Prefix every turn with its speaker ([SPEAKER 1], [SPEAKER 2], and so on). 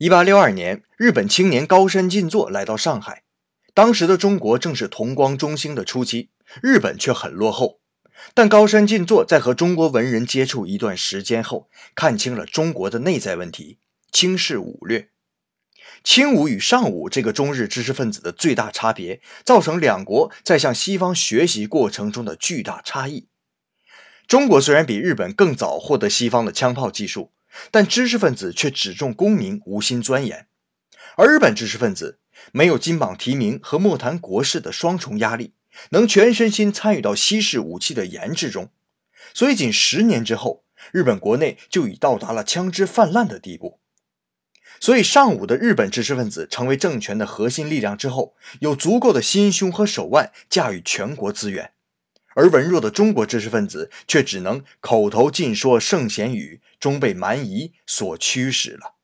[SPEAKER 1] 一八六二年，日本青年高山进作来到上海。当时的中国正是同光中兴的初期，日本却很落后。但高山进作在和中国文人接触一段时间后，看清了中国的内在问题，轻视武略。轻武与尚武这个中日知识分子的最大差别，造成两国在向西方学习过程中的巨大差异。中国虽然比日本更早获得西方的枪炮技术。但知识分子却只重功名，无心钻研；而日本知识分子没有金榜题名和莫谈国事的双重压力，能全身心参与到西式武器的研制中，所以仅十年之后，日本国内就已到达了枪支泛滥的地步。所以，上午的日本知识分子成为政权的核心力量之后，有足够的心胸和手腕驾驭全国资源。而文弱的中国知识分子却只能口头尽说圣贤语，终被蛮夷所驱使了。